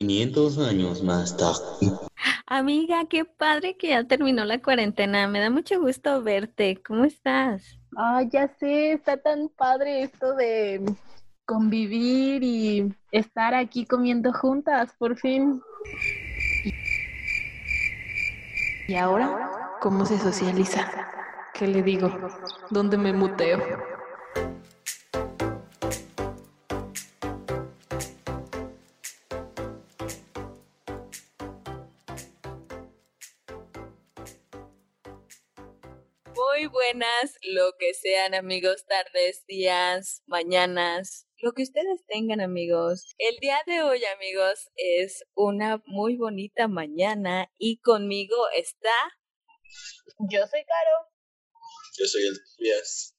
500 años más tarde. Amiga, qué padre que ya terminó la cuarentena. Me da mucho gusto verte. ¿Cómo estás? Ah, ya sé, está tan padre esto de convivir y estar aquí comiendo juntas, por fin. ¿Y ahora cómo se socializa? ¿Qué le digo? ¿Dónde me muteo? Lo que sean amigos, tardes, días, mañanas, lo que ustedes tengan amigos. El día de hoy amigos es una muy bonita mañana y conmigo está... Yo soy Caro. Yo soy el Tobias.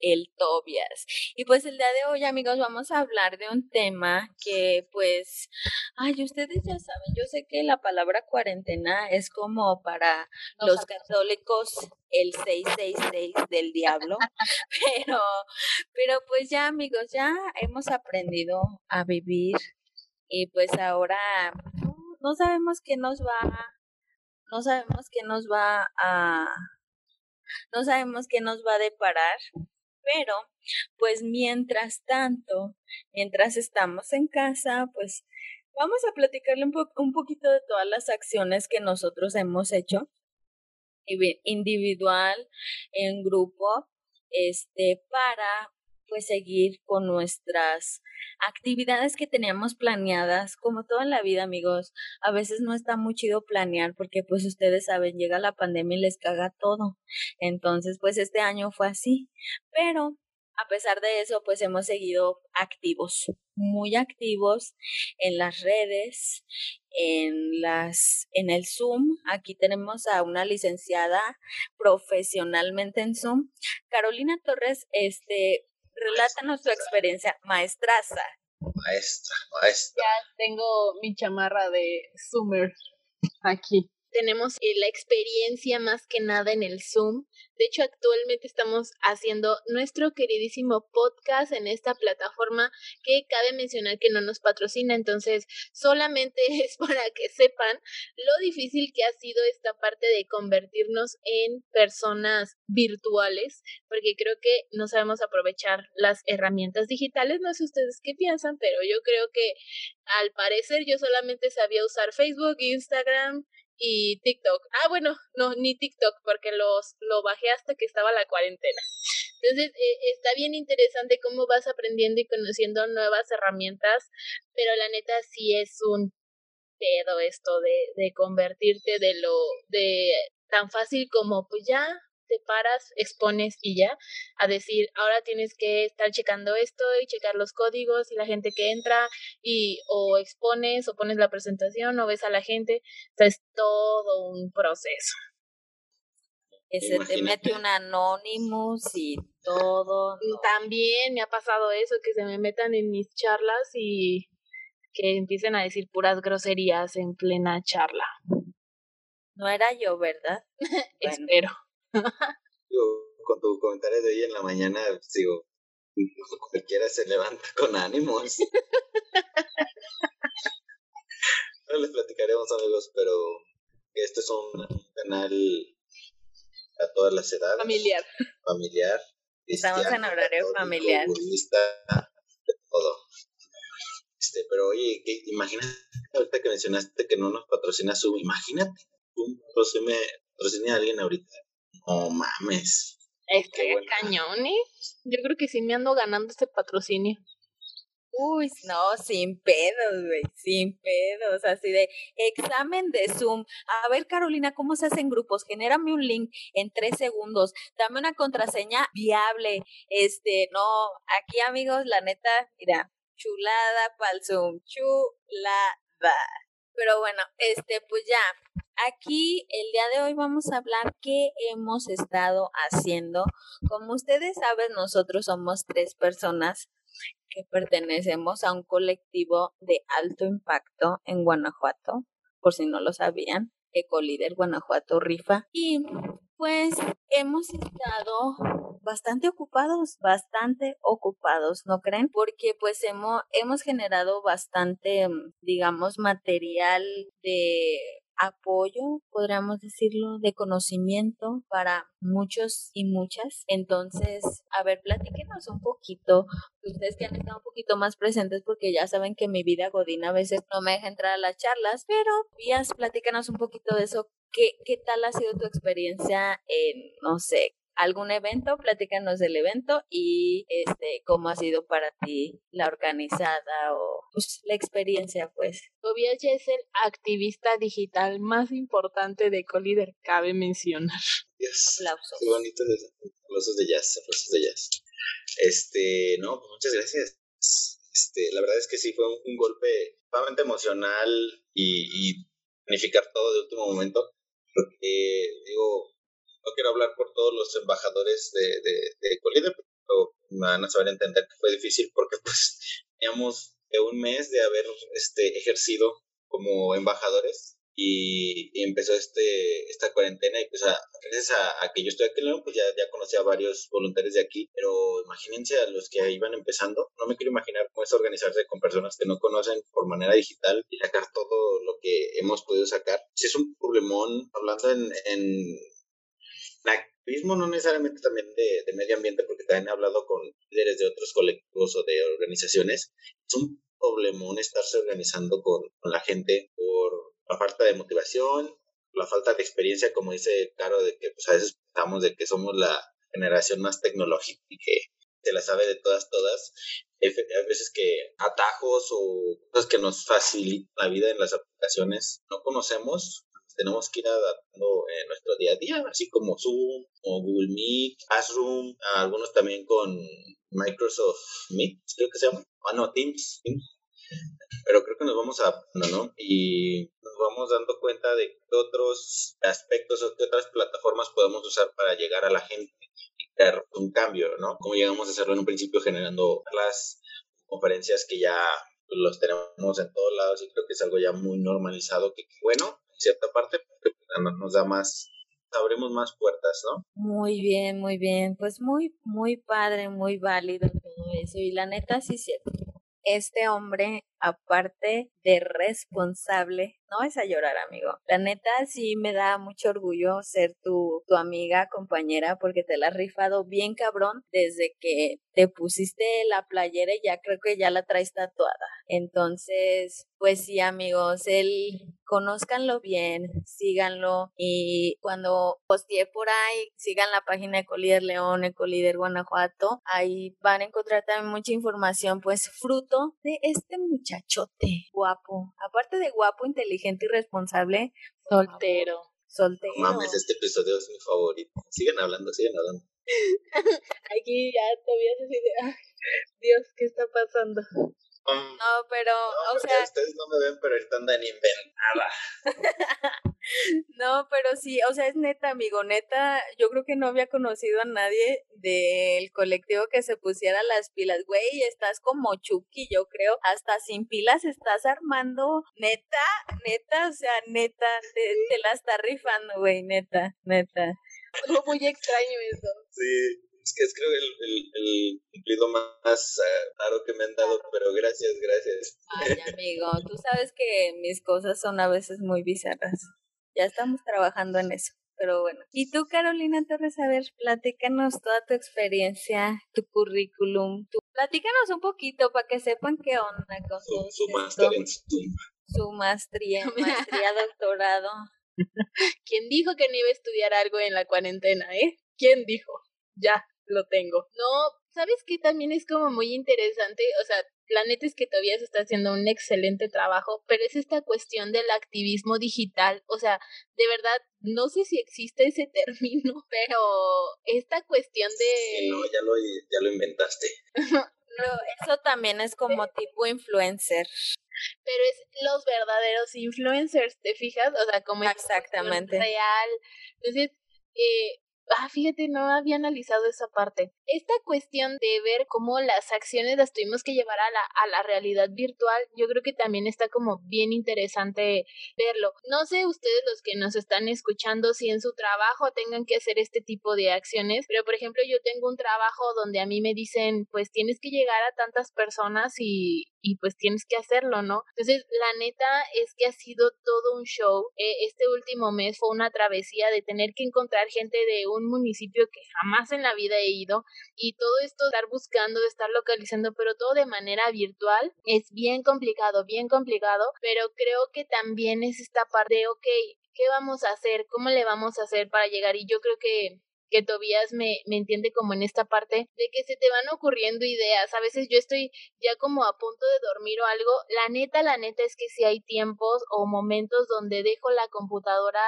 El Tobias. Y pues el día de hoy amigos vamos a hablar de un tema que pues, ay, ustedes ya saben, yo sé que la palabra cuarentena es como para los católicos el 666 del diablo, pero, pero pues ya amigos, ya hemos aprendido a vivir y pues ahora no sabemos qué nos va, no sabemos qué nos va a, no sabemos qué nos va a deparar, pero pues mientras tanto, mientras estamos en casa, pues vamos a platicarle un, un poquito de todas las acciones que nosotros hemos hecho individual, en grupo, este, para pues seguir con nuestras actividades que teníamos planeadas, como toda la vida, amigos. A veces no está muy chido planear porque pues ustedes saben, llega la pandemia y les caga todo. Entonces, pues este año fue así, pero a pesar de eso, pues hemos seguido activos, muy activos en las redes, en las en el Zoom. Aquí tenemos a una licenciada profesionalmente en Zoom. Carolina Torres, este, relátanos tu experiencia maestraza. Maestra, maestra. Ya tengo mi chamarra de Zoomer aquí tenemos eh, la experiencia más que nada en el Zoom. De hecho, actualmente estamos haciendo nuestro queridísimo podcast en esta plataforma que cabe mencionar que no nos patrocina, entonces solamente es para que sepan lo difícil que ha sido esta parte de convertirnos en personas virtuales, porque creo que no sabemos aprovechar las herramientas digitales. No sé ustedes qué piensan, pero yo creo que al parecer yo solamente sabía usar Facebook, Instagram, y TikTok. Ah, bueno, no, ni TikTok, porque los, lo bajé hasta que estaba la cuarentena. Entonces, eh, está bien interesante cómo vas aprendiendo y conociendo nuevas herramientas, pero la neta sí es un pedo esto de, de convertirte de lo, de tan fácil como pues ya te paras, expones y ya, a decir, ahora tienes que estar checando esto y checar los códigos y la gente que entra y o expones o pones la presentación o ves a la gente, o es todo un proceso. Se te mete un Anonymous y todo. También me ha pasado eso, que se me metan en mis charlas y que empiecen a decir puras groserías en plena charla. No era yo, ¿verdad? Espero. Con tu comentario de hoy en la mañana, sigo, cualquiera se levanta con ánimos. no les platicaremos, amigos, pero este es un canal a todas las edades. Familiar. Familiar. Estamos en horario familiar. de todo. Este, pero oye, que, imagínate, ahorita que mencionaste que no nos patrocina Zoom, imagínate, un patrocina a alguien ahorita no mames. Es que cañón, ¿eh? Yo creo que sí me ando ganando este patrocinio. Uy, no, sin pedos, güey, sin pedos, así de examen de Zoom. A ver, Carolina, ¿cómo se hacen grupos? Genérame un link en tres segundos, dame una contraseña viable. Este, no, aquí amigos, la neta, mira, chulada pa'l Zoom, chulada. Pero bueno, este, pues ya, aquí el día de hoy vamos a hablar qué hemos estado haciendo. Como ustedes saben, nosotros somos tres personas que pertenecemos a un colectivo de alto impacto en Guanajuato, por si no lo sabían, Ecolíder Guanajuato Rifa. Y pues hemos estado bastante ocupados, bastante ocupados, ¿no creen? Porque pues hemos, generado bastante, mm, digamos, material de apoyo, podríamos decirlo, de conocimiento para muchos y muchas. Entonces, a ver, platíquenos un poquito, ustedes que han estado un poquito más presentes porque ya saben que mi vida godina a veces no me deja entrar a las charlas, pero Vías, platícanos un poquito de eso. ¿Qué, ¿Qué tal ha sido tu experiencia en, no sé, algún evento, platícanos del evento y este cómo ha sido para ti la organizada o pues, la experiencia, pues. Tobias es el activista digital más importante de Collider, cabe mencionar. Aplausos. Qué bonito, aplausos de jazz, aplausos de jazz. Este, no, pues muchas gracias. Este, la verdad es que sí fue un, golpe emocional y, y planificar todo de último momento, porque digo, no quiero hablar por todos los embajadores de, de, de pero me van a saber entender que fue difícil porque pues teníamos un mes de haber este, ejercido como embajadores y, empezó este, esta cuarentena y pues a, gracias a, que yo estoy aquí en León, pues ya, ya conocí a varios voluntarios de aquí, pero imagínense a los que iban empezando, no me quiero imaginar cómo es organizarse con personas que no conocen por manera digital y sacar todo lo que hemos podido sacar. Si es un problemón, hablando en, en activismo no necesariamente también de, medio ambiente, porque también he hablado con líderes de otros colectivos o de organizaciones. Es un problemón estarse organizando con, la gente por la falta de motivación, la falta de experiencia, como dice Caro, de que pues, a veces pensamos de que somos la generación más tecnológica y que se la sabe de todas, todas. Hay veces que atajos o cosas que nos facilitan la vida en las aplicaciones no conocemos tenemos que ir adaptando en nuestro día a día, así como Zoom o Google Meet, Classroom, algunos también con Microsoft Meet, creo que se llama, ah no, Teams, pero creo que nos vamos adaptando, ¿no? Y nos vamos dando cuenta de qué otros aspectos o qué otras plataformas podemos usar para llegar a la gente y crear un cambio, ¿no? Como llegamos a hacerlo en un principio generando las conferencias que ya los tenemos en todos lados y creo que es algo ya muy normalizado que bueno cierta parte, porque nos da más, abrimos más puertas, ¿no? Muy bien, muy bien, pues muy, muy padre, muy válido todo eso, y la neta sí cierto. Este hombre, aparte de responsable, no es a llorar, amigo. La neta sí me da mucho orgullo ser tu, tu amiga, compañera, porque te la has rifado bien cabrón desde que te pusiste la playera y ya creo que ya la traes tatuada. Entonces, pues sí, amigos, él conózcanlo bien, síganlo y cuando postee por ahí, sigan la página de Colíder León, Colíder Guanajuato, ahí van a encontrar también mucha información, pues fruto de este muchachote guapo, aparte de guapo, inteligente y responsable, soltero. Soltero. No mames, este episodio es mi favorito. Sigan hablando, sigan hablando. Aquí ya todavía se dice, Dios, ¿qué está pasando? No, pero, o sea. Ustedes no me ven, pero están tan inventada. no, pero sí, o sea, es neta, amigo, neta. Yo creo que no había conocido a nadie del colectivo que se pusiera las pilas. Güey, estás como Chucky, yo creo. Hasta sin pilas estás armando. Neta, neta, o sea, neta, te, te la está rifando, güey, neta, neta. muy extraño eso. Sí es que es creo el, el, el cumplido más uh, raro que me han dado, pero gracias, gracias. Ay, amigo, tú sabes que mis cosas son a veces muy bizarras. Ya estamos trabajando en eso. Pero bueno. Y tú, Carolina Torres, a ver, platícanos toda tu experiencia, tu currículum. Tu... Platícanos un poquito para que sepan qué onda con su, su máster en Zoom. Su maestría, maestría, doctorado. ¿Quién dijo que no iba a estudiar algo en la cuarentena, eh? ¿Quién dijo? Ya, lo tengo. No, ¿sabes qué? También es como muy interesante, o sea, la neta es que todavía se está haciendo un excelente trabajo, pero es esta cuestión del activismo digital, o sea, de verdad, no sé si existe ese término, pero esta cuestión de... no, ya lo, ya lo inventaste. pero eso también es como tipo influencer. Pero es los verdaderos influencers, ¿te fijas? O sea, como Exactamente. real. Entonces, eh, ah, fíjate, no había analizado esa parte. Esta cuestión de ver cómo las acciones las tuvimos que llevar a la, a la realidad virtual, yo creo que también está como bien interesante verlo. No sé ustedes los que nos están escuchando si en su trabajo tengan que hacer este tipo de acciones, pero por ejemplo yo tengo un trabajo donde a mí me dicen, pues tienes que llegar a tantas personas y, y pues tienes que hacerlo, ¿no? Entonces, la neta es que ha sido todo un show. Eh, este último mes fue una travesía de tener que encontrar gente de un municipio que jamás en la vida he ido y todo esto estar buscando, de estar localizando, pero todo de manera virtual es bien complicado, bien complicado, pero creo que también es esta parte de, ok, ¿qué vamos a hacer? ¿Cómo le vamos a hacer para llegar? Y yo creo que que Tobías me, me entiende como en esta parte de que se te van ocurriendo ideas. A veces yo estoy ya como a punto de dormir o algo. La neta, la neta es que si hay tiempos o momentos donde dejo la computadora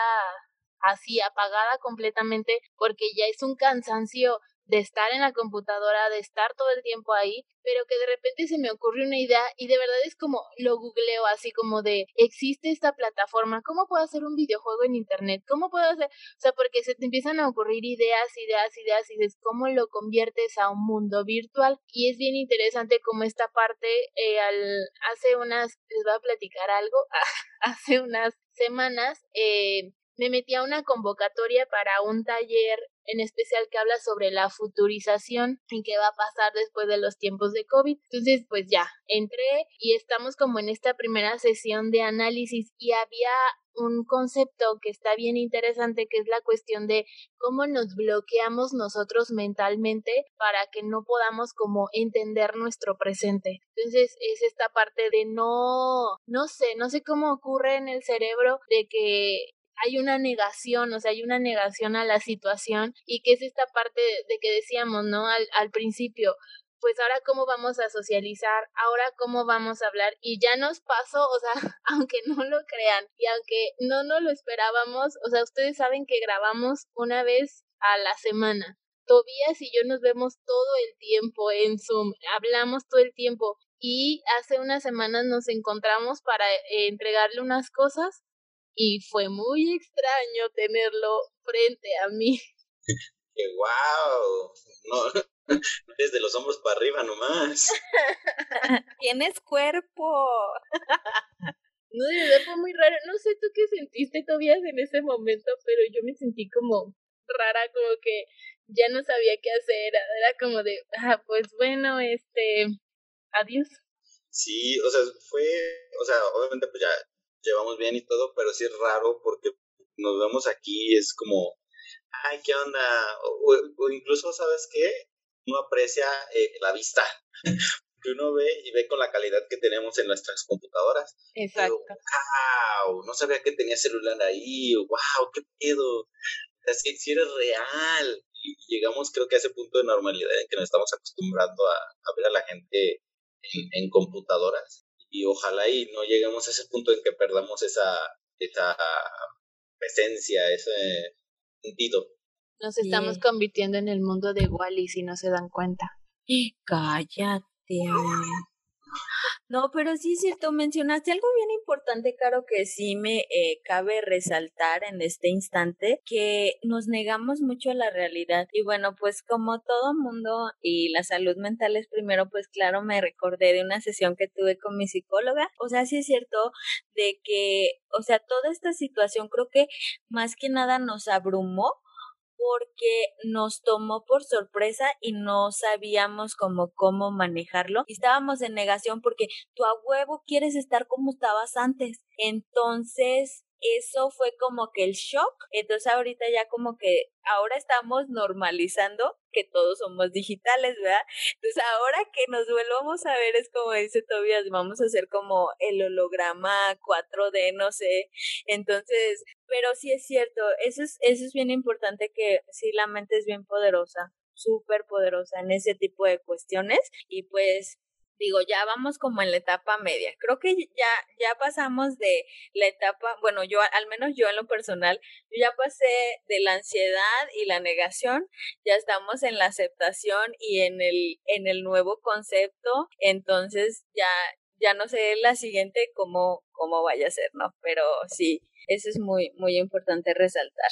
así apagada completamente porque ya es un cansancio de estar en la computadora, de estar todo el tiempo ahí, pero que de repente se me ocurre una idea y de verdad es como lo googleo así como de existe esta plataforma, ¿cómo puedo hacer un videojuego en internet? ¿Cómo puedo hacer? O sea, porque se te empiezan a ocurrir ideas, ideas, ideas y dices, ¿cómo lo conviertes a un mundo virtual? Y es bien interesante como esta parte eh, al, hace unas, les voy a platicar algo, hace unas semanas eh, me metí a una convocatoria para un taller en especial que habla sobre la futurización y qué va a pasar después de los tiempos de COVID. Entonces, pues ya, entré y estamos como en esta primera sesión de análisis y había un concepto que está bien interesante que es la cuestión de cómo nos bloqueamos nosotros mentalmente para que no podamos como entender nuestro presente. Entonces es esta parte de no, no sé, no sé cómo ocurre en el cerebro de que hay una negación, o sea, hay una negación a la situación y que es esta parte de, que decíamos, ¿no? Al, al principio, pues ahora cómo vamos a socializar, ahora cómo vamos a hablar y ya nos pasó, o sea, aunque no lo crean y aunque no nos lo esperábamos, o sea, ustedes saben que grabamos una vez a la semana. Tobías y yo nos vemos todo el tiempo en Zoom, hablamos todo el tiempo y hace unas semanas nos encontramos para eh, entregarle unas cosas y fue muy extraño tenerlo frente a mí. ¡Qué guau! No, desde los hombros para arriba nomás. Tienes cuerpo. No, de verdad fue muy raro. No sé tú qué sentiste todavía en ese momento, pero yo me sentí como rara, como que ya no sabía qué hacer. Era como de, ah, pues bueno, este, adiós. Sí, o sea, fue, o sea, obviamente pues ya llevamos bien y todo, pero sí es raro porque nos vemos aquí, es como, ay, ¿qué onda? O, incluso, ¿sabes qué? Uno aprecia eh, la vista. que uno ve y ve con la calidad que tenemos en nuestras computadoras. Exacto. wow, no sabía que tenía celular ahí, wow, qué pedo. Así, si eres real. Y llegamos, creo que a ese punto de normalidad en que nos estamos acostumbrando a, a ver a la gente en, en computadoras y ojalá y no lleguemos a ese punto en que perdamos esa, esa presencia, ese sentido. Nos estamos convirtiendo en el mundo de Wally si no se dan cuenta. Cállate. No, pero sí es cierto, mencionaste algo bien importante, Caro, que sí me eh, cabe resaltar en este instante, que nos negamos mucho a la realidad. Y bueno, pues como todo mundo y la salud mental es primero, pues claro, me recordé de una sesión que tuve con mi psicóloga. O sea, sí es cierto de que, o sea, toda esta situación creo que más que nada nos abrumó porque nos tomó por sorpresa y no sabíamos cómo, manejarlo. Estábamos en negación porque tú a huevo quieres estar como estabas antes. Entonces, eso fue como que el shock. Entonces ahorita ya como que ahora estamos normalizando que todos somos digitales, ¿verdad? Entonces ahora que nos volvamos a ver es como dice Tobias, vamos a hacer como el holograma 4D, no sé. Entonces, pero sí es cierto, eso es, eso es bien importante que sí la mente es bien poderosa súper poderosa en ese tipo de cuestiones y pues digo, ya vamos como en la etapa media. Creo que ya, ya pasamos de la etapa, bueno, yo, al menos yo en lo personal, yo ya pasé de la ansiedad y la negación, ya estamos en la aceptación y en el, en el nuevo concepto, entonces ya, ya no sé la siguiente cómo, cómo vaya a ser, ¿no? Pero sí, eso es muy, muy importante resaltar.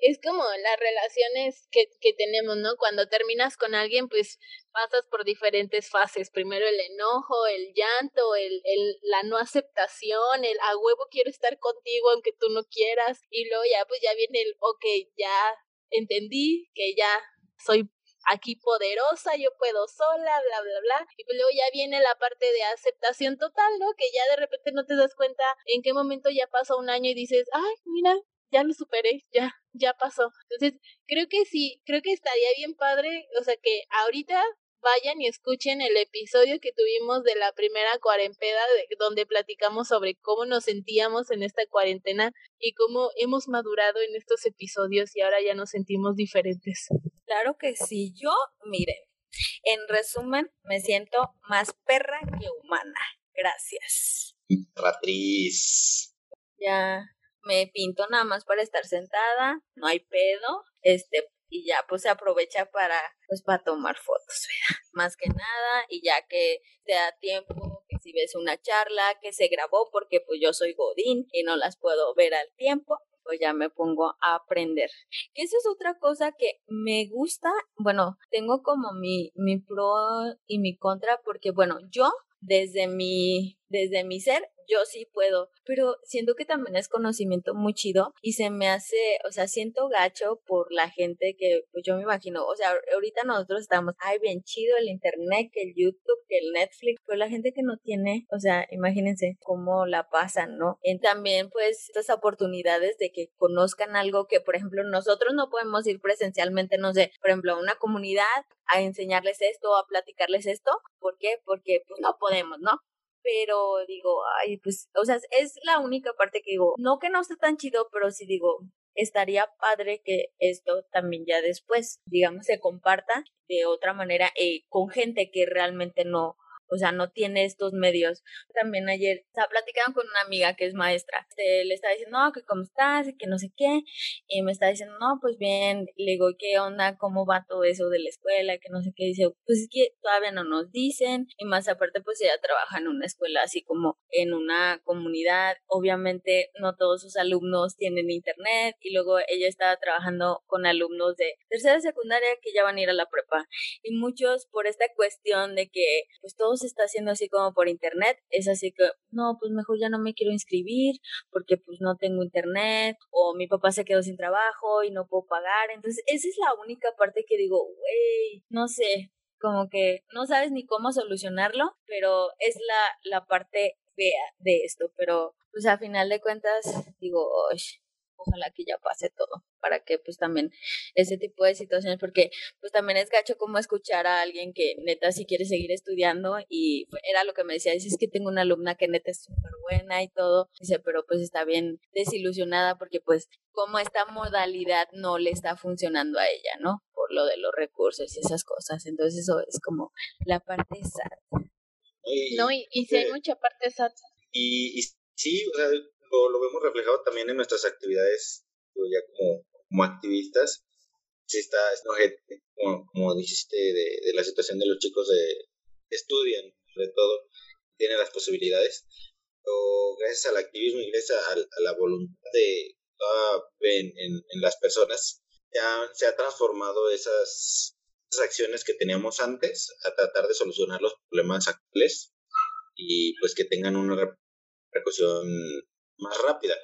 Es como las relaciones que, que tenemos, ¿no? Cuando terminas con alguien, pues pasas por diferentes fases. Primero el enojo, el llanto, el, el, la no aceptación, el a huevo quiero estar contigo aunque tú no quieras. Y luego ya, pues ya viene el, ok, ya entendí que ya soy aquí poderosa, yo puedo sola, bla, bla, bla. Y pues luego ya viene la parte de aceptación total, ¿no? Que ya de repente no te das cuenta en qué momento ya pasó un año y dices, ay, mira, ya lo superé, ya, ya pasó. Entonces, creo que sí, creo que estaría bien padre, o sea, que ahorita vayan y escuchen el episodio que tuvimos de la primera cuarentena, donde platicamos sobre cómo nos sentíamos en esta cuarentena y cómo hemos madurado en estos episodios y ahora ya nos sentimos diferentes. Claro que sí, yo, miren, en resumen, me siento más perra que humana. Gracias. Ratriz. Ya me pinto nada más para estar sentada, no hay pedo. Este, y ya pues se aprovecha para pues para tomar fotos, más que nada y ya que te da tiempo que si ves una charla que se grabó porque pues yo soy godín y no las puedo ver al tiempo pues ya me pongo a aprender. Que eso es otra cosa que me gusta, bueno, tengo como mi, mi pro y mi contra, porque bueno, yo desde mi, desde mi ser, yo sí puedo, pero siento que también es conocimiento muy chido y se me hace, o sea, siento gacho por la gente que, pues yo me imagino, o sea, ahorita nosotros estamos, ay, bien chido el internet, que el YouTube, que el Netflix, pero la gente que no tiene, o sea, imagínense cómo la pasan, ¿no? Y también, pues, estas oportunidades de que conozcan algo que, por ejemplo, nosotros no podemos ir presencialmente, no sé, por ejemplo, a una comunidad a enseñarles esto, a platicarles esto, ¿por qué? Porque pues no podemos, ¿no? Pero digo, ay, pues, o sea, es la única parte que digo, no que no esté tan chido, pero sí digo, estaría padre que esto también ya después, digamos, se comparta de otra manera eh, con gente que realmente no, o sea, no tiene estos medios. También ayer estaba platicando con una amiga que es maestra, este, le estaba diciendo, no, que cómo estás y que no sé qué, y me está diciendo, no, pues bien, le digo, ¿qué onda? ¿Cómo va todo eso de la escuela? Que no sé qué, dice, pues es que todavía no nos dicen, y más aparte, pues ella trabaja en una escuela así como en una comunidad, obviamente no todos sus alumnos tienen internet, y luego ella estaba trabajando con alumnos de tercera secundaria que ya van a ir a la prepa, y muchos por esta cuestión de que pues todos se está haciendo así como por internet, es así que, no, pues mejor ya no me quiero inscribir porque pues no tengo internet o mi papá se quedó sin trabajo y no puedo pagar. Entonces, esa es la única parte que digo, güey, no sé, como que no sabes ni cómo solucionarlo, pero es la, la parte fea de esto, pero pues a final de cuentas digo, ojalá que ya pase todo para que pues también ese tipo de situaciones porque pues también es gacho como escuchar a alguien que neta si quiere seguir estudiando y era lo que me decía, dice es que tengo una alumna que neta es súper buena y todo, dice pero pues está bien desilusionada porque pues como esta modalidad no le está funcionando a ella, ¿no? Por lo de los recursos y esas cosas, entonces eso es como la parte sad. no, y, y si hay mucha parte sad. Y, y sí, o sea, lo, vemos reflejado también en nuestras actividades, ya como, como activistas. Sí está, como, como dijiste, de, de, la situación de los chicos de estudian, sobre todo, tienen las posibilidades, pero gracias al activismo y gracias a, la voluntad de en, en, en, las personas, ya se ha transformado esas, esas acciones que teníamos antes a tratar de solucionar los problemas actuales y pues que tengan una repercusión más rápida.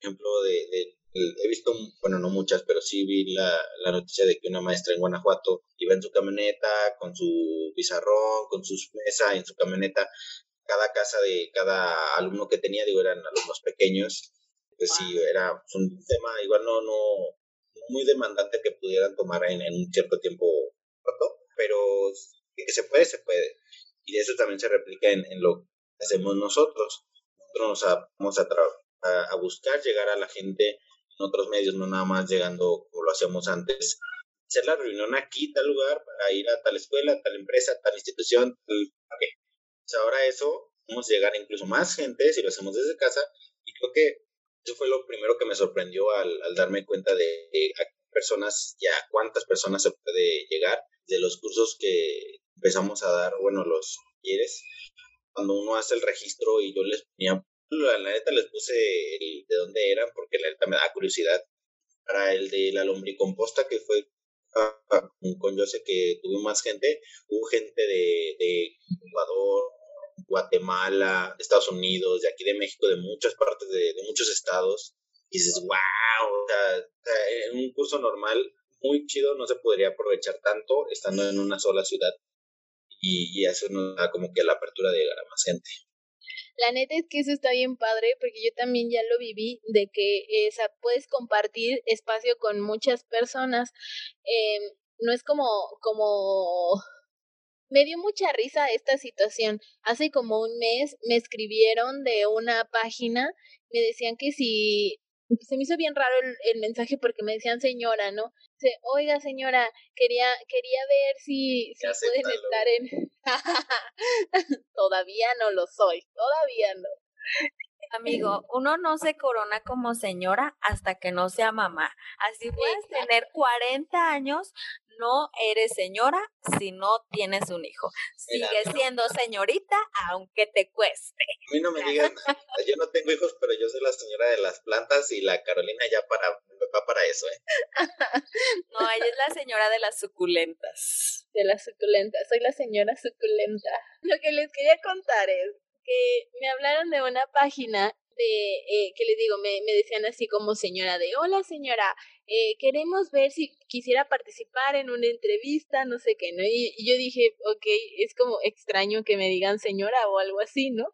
ejemplo, de, he visto, bueno, no muchas, pero sí vi la, la, noticia de que una maestra en Guanajuato iba en su camioneta con su pizarrón, con su mesa en su camioneta. Cada casa de cada alumno que tenía, digo, eran alumnos pequeños. Pues sí, era un tema igual no, no muy demandante que pudieran tomar en, un cierto tiempo corto, pero que se puede, se puede. Y eso también se replica en, en lo que hacemos nosotros nosotros nos vamos a, a, buscar llegar a la gente en otros medios, no nada más llegando como lo hacíamos antes. Hacer la reunión aquí, tal lugar, para ir a tal escuela, tal empresa, tal institución, tal... Pues ahora eso, vamos a llegar a incluso más gente si lo hacemos desde casa y creo que eso fue lo primero que me sorprendió al, al darme cuenta de, de a personas, ya cuántas personas se puede llegar, de los cursos que empezamos a dar, bueno, los quieres, cuando uno hace el registro y yo les ponía, la, neta les puse el, de dónde eran porque la neta me da curiosidad. para el de la lombricomposta que fue ah, con yo sé que tuvimos más gente, hubo gente de, de Ecuador, Guatemala, Estados Unidos, de aquí de México, de muchas partes de, de muchos estados. Y dices, wow, o sea, en un curso normal muy chido, no se podría aprovechar tanto estando en una sola ciudad. Y, eso nos da como que la apertura de llegar a más gente. La neta es que eso está bien padre porque yo también ya lo viví de que esa puedes compartir espacio con muchas personas. Eh, no es como, como me dio mucha risa esta situación. Hace como un mes me escribieron de una página, me decían que si se me hizo bien raro el, mensaje porque me decían señora, ¿no? Dice, oiga señora, quería, quería ver si, si pueden estar en... todavía no lo soy, todavía no. Amigo, uno no se corona como señora hasta que no sea mamá. Así puedes tener 40 años, no eres señora si no tienes un hijo. Sigue siendo señorita aunque te cueste. A mí no me digan, yo no tengo hijos, pero yo soy la señora de las plantas y la Carolina ya para va para eso, ¿eh? no, ella es la señora de las suculentas. De las suculentas, soy la señora suculenta. Lo que les quería contar es que me hablaron de una página de, eh, que les digo, me, me decían así como señora de, hola señora, eh, queremos ver si quisiera participar en una entrevista, no sé qué, ¿no? Y, yo dije, ok, es como extraño que me digan señora o algo así, ¿no?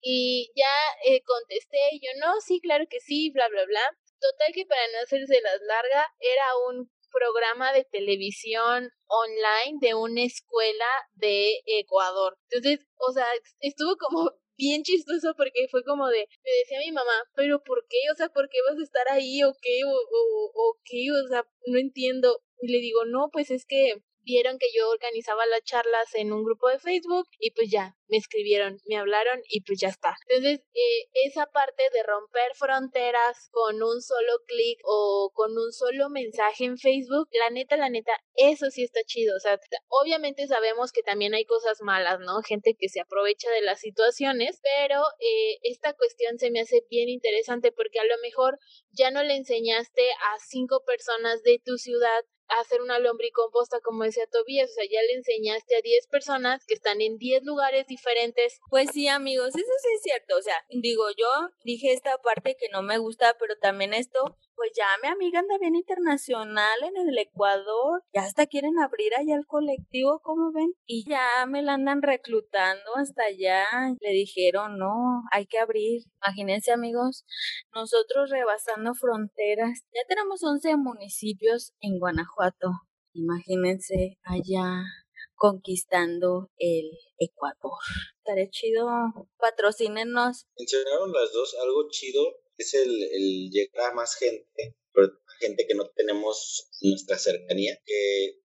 Y ya eh, contesté, y yo, no, sí, claro que sí, bla, bla, bla. Total que para no hacerse las larga, era un programa de televisión online de una escuela de Ecuador. Entonces, o sea, estuvo como bien chistoso porque fue como de, me decía mi mamá, pero ¿por qué? O sea, ¿por qué vas a estar ahí o qué? O, o, o qué? O sea, no entiendo. Y le digo, no, pues es que vieron que yo organizaba las charlas en un grupo de Facebook y pues ya, me escribieron, me hablaron y pues ya está. Entonces, eh, esa parte de romper fronteras con un solo clic o con un solo mensaje en Facebook, la neta, la neta, eso sí está chido. O sea, obviamente sabemos que también hay cosas malas, ¿no? Gente que se aprovecha de las situaciones, pero eh, esta cuestión se me hace bien interesante porque a lo mejor ya no le enseñaste a cinco personas de tu ciudad hacer una lombricomposta, como decía Tobías, o sea, ya le enseñaste a 10 personas que están en 10 lugares diferentes. Pues sí, amigos, eso sí es cierto, o sea, digo, yo dije esta parte que no me gusta, pero también esto pues ya mi amiga anda bien internacional en el Ecuador, ya hasta quieren abrir allá el colectivo, como ven, y ya me la andan reclutando hasta allá. Le dijeron, no, hay que abrir. Imagínense amigos, nosotros rebasando fronteras, ya tenemos 11 municipios en Guanajuato. Imagínense allá conquistando el Ecuador. Estaré chido, patrocínenos. Mencionaron las dos algo chido es el, el llegar a más gente, pero gente que no tenemos nuestra cercanía, que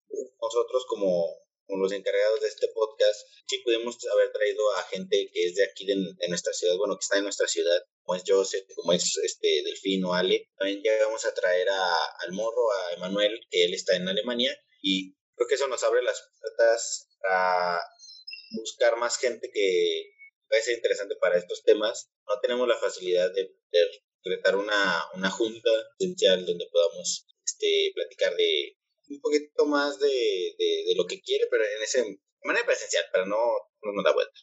nosotros como, los encargados de este podcast, sí pudimos haber traído a gente que es de aquí de, nuestra ciudad, bueno, que está en nuestra ciudad, como es Joseph, como es este Delfino, Ale. También llegamos a traer a, al morro, a Emanuel, que él está en Alemania, y creo que eso nos abre las puertas a buscar más gente que ser interesante para estos temas. No tenemos la facilidad de crear una, una junta esencial donde podamos este, platicar de un poquito más de, de, lo que quiere, pero en ese de manera presencial, pero no, no nos da vuelta.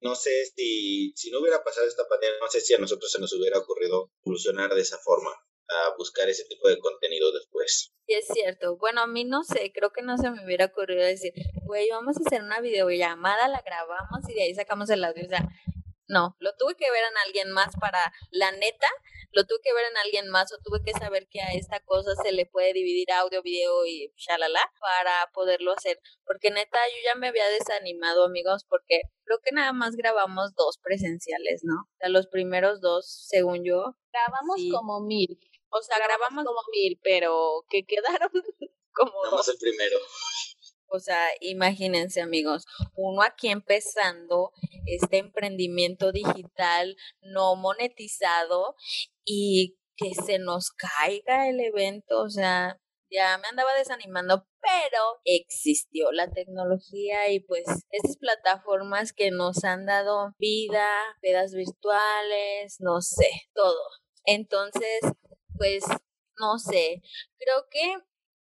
No sé si, si no hubiera pasado esta pandemia, no sé si a nosotros se nos hubiera ocurrido evolucionar de esa forma, a buscar ese tipo de contenido después. Sí, es cierto. Bueno, a mí no sé, creo que no se me hubiera ocurrido decir, güey, vamos a hacer una videollamada, la grabamos y de ahí sacamos el audio. O sea, no, lo tuve que ver en alguien más para la neta, lo tuve que ver en alguien más o tuve que saber que a esta cosa se le puede dividir audio, video y shalala para poderlo hacer. Porque neta, yo ya me había desanimado, amigos, porque creo que nada más grabamos dos presenciales, ¿no? O sea, los primeros dos, según yo. Grabamos como mil. O sea, grabamos, como mil, pero que quedaron como. Vamos el primero. O sea, imagínense amigos, uno aquí empezando este emprendimiento digital no monetizado y que se nos caiga el evento, o sea, ya me andaba desanimando, pero existió la tecnología y pues estas plataformas que nos han dado vida, pedas virtuales, no sé, todo. Entonces, pues no sé, creo que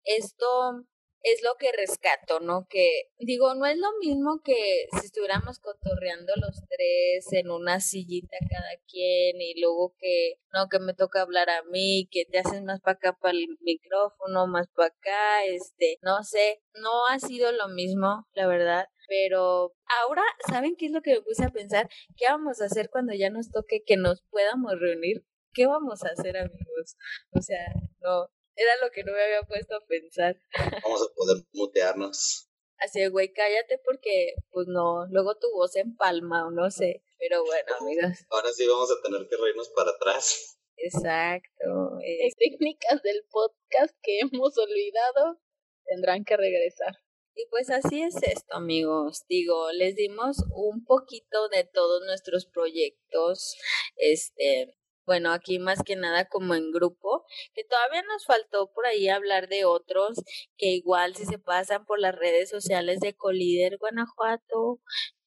esto es lo que rescato, ¿no? Que digo, no es lo mismo que si estuviéramos cotorreando los tres en una sillita cada quien y luego que, no, que me toca hablar a mí, que te haces más para acá para el micrófono, más para acá, este, no sé, no ha sido lo mismo, la verdad. Pero ahora, ¿saben qué es lo que me puse a pensar? ¿Qué vamos a hacer cuando ya nos toque que nos podamos reunir? ¿Qué vamos a hacer, amigos? O sea, no, era lo que no me había puesto a pensar. Vamos a poder mutearnos. Así, güey, cállate porque, pues no, luego tu voz empalma o no sé. Pero bueno, amigos. Ahora sí vamos a tener que reírnos para atrás. Exacto. Es... Técnicas del podcast que hemos olvidado tendrán que regresar. Y pues así es esto, amigos. Digo, les dimos un poquito de todos nuestros proyectos, este, bueno, aquí más que nada como en grupo, que todavía nos faltó por ahí hablar de otros, que igual si se pasan por las redes sociales de Colíder Guanajuato,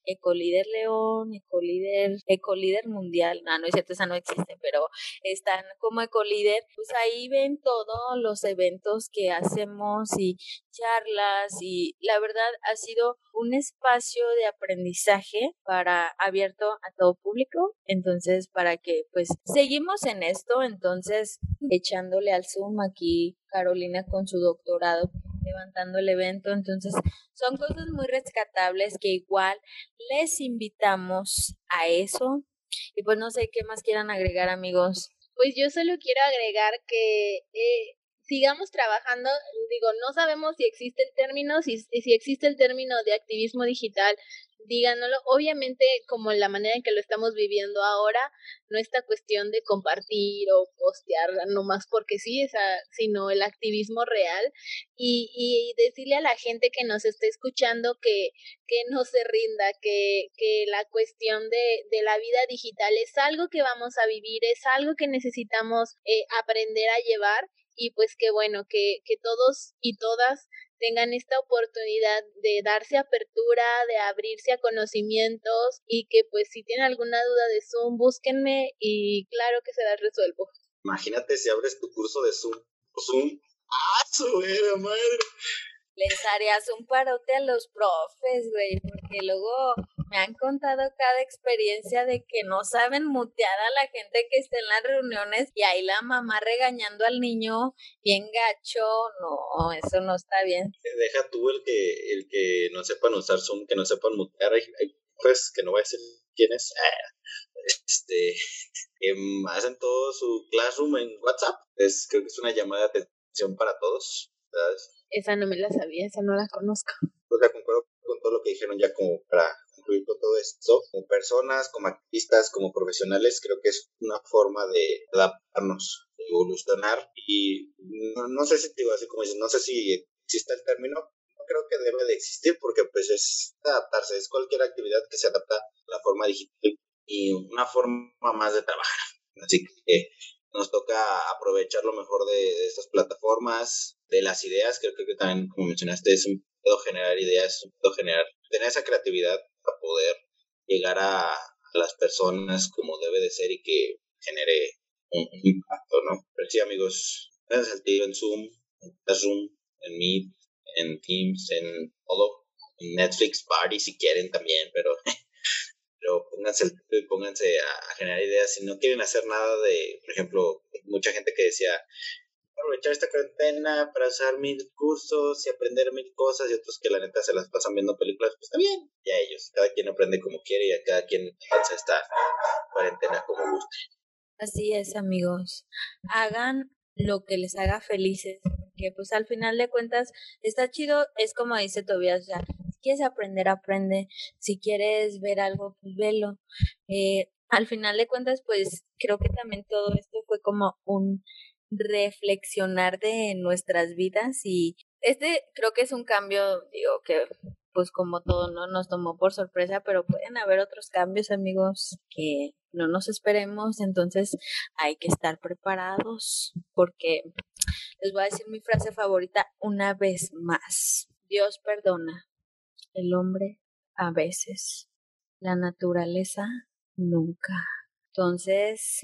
Ecolíder León, Ecolíder, Ecolíder Mundial, no, no es cierto, esa no existe, pero están como Ecolíder, pues ahí ven todos los eventos que hacemos y charlas y la verdad ha sido un espacio de aprendizaje para abierto a todo público, entonces para que pues seguimos en esto, entonces echándole al Zoom aquí Carolina con su doctorado levantando el evento. Entonces, son cosas muy rescatables que igual les invitamos a eso. Y pues no sé qué más quieran agregar, amigos. Pues yo solo quiero agregar que eh, sigamos trabajando. Digo, no sabemos si existe el término, si, si existe el término de activismo digital, díganoslo. Obviamente, como la manera en que lo estamos viviendo ahora, no esta cuestión de compartir o postear más porque sí, esa, sino el activismo real y, y decirle a la gente que nos está escuchando que, que no se rinda, que, que la cuestión de, de la vida digital es algo que vamos a vivir, es algo que necesitamos eh, aprender a llevar y pues que bueno, que, que todos y todas tengan esta oportunidad de darse apertura, de abrirse a conocimientos y que pues si tienen alguna duda de Zoom, búsquenme y claro que se las resuelvo. Imagínate si abres tu curso de Zoom. Zoom. ¡Ah, madre! Les harías un parote a los profes, güey, porque luego me han contado cada experiencia de que no saben mutear a la gente que está en las reuniones y ahí la mamá regañando al niño bien gacho. No, eso no está bien. Deja tú el que, el que no sepan usar Zoom, que no sepan mutear. Pues que no voy a decir quién es. este, hacen todo su classroom en WhatsApp. Es, creo que es una llamada de atención para todos. Esa no me la sabía, esa no la conozco. Pues la concuerdo con todo lo que dijeron ya como para concluir con todo esto. Como personas, como activistas, como profesionales, creo que es una forma de adaptarnos, de evolucionar y no, sé si digo así como dices, no sé si existe el término, no creo que debe de existir porque pues es adaptarse, es cualquier actividad que se adapta a la forma digital y una forma más de trabajar. Así que nos toca aprovechar lo mejor de, estas plataformas, de las ideas, creo, que también, como mencionaste, es un pedo generar ideas, es un pedo generar, tener esa creatividad para poder llegar a, las personas como debe de ser y que genere un, impacto, ¿no? Pero sí, amigos, gracias al tío en Zoom, en Zoom, en Meet, en Teams, en todo, en Netflix Party si quieren también, pero pónganse pónganse a, generar ideas. Si no quieren hacer nada de, por ejemplo, mucha gente que decía, aprovechar esta cuarentena para hacer mil cursos y aprender mil cosas y otros que la neta se las pasan viendo películas, pues está bien, ya ellos, cada quien aprende como quiere y a cada quien hace esta cuarentena como guste. Así es, amigos. Hagan lo que les haga felices, porque pues al final de cuentas está chido, es como dice Tobias ya, quieres aprender, aprende. Si quieres ver algo, pues velo. Eh, al final de cuentas, pues creo que también todo esto fue como un reflexionar de nuestras vidas y este creo que es un cambio, digo, que pues como todo no nos tomó por sorpresa, pero pueden haber otros cambios, amigos, que no nos esperemos, entonces hay que estar preparados porque les voy a decir mi frase favorita una vez más. Dios perdona, el hombre a veces, la naturaleza nunca. Entonces,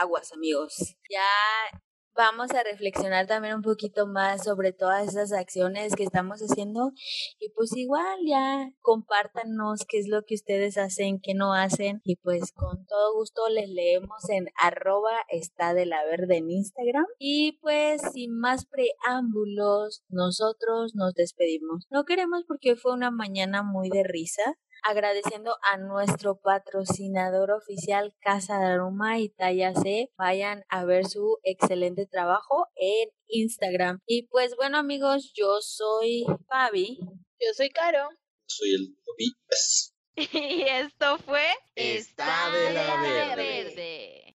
aguas amigos. Ya vamos a reflexionar también un poquito más sobre todas esas acciones que estamos haciendo. Y pues igual ya compártanos qué es lo que ustedes hacen, qué no hacen. Y pues con todo gusto les leemos en arroba está de la verde en Instagram. Y pues sin más preámbulos nosotros nos despedimos. No queremos porque fue una mañana muy de risa agradeciendo a nuestro patrocinador oficial Casa de Aroma y Talla C. Vayan a ver su excelente trabajo en Instagram. Y pues bueno amigos, yo soy Fabi. Yo soy Caro. Soy el Y esto fue Está de la verde.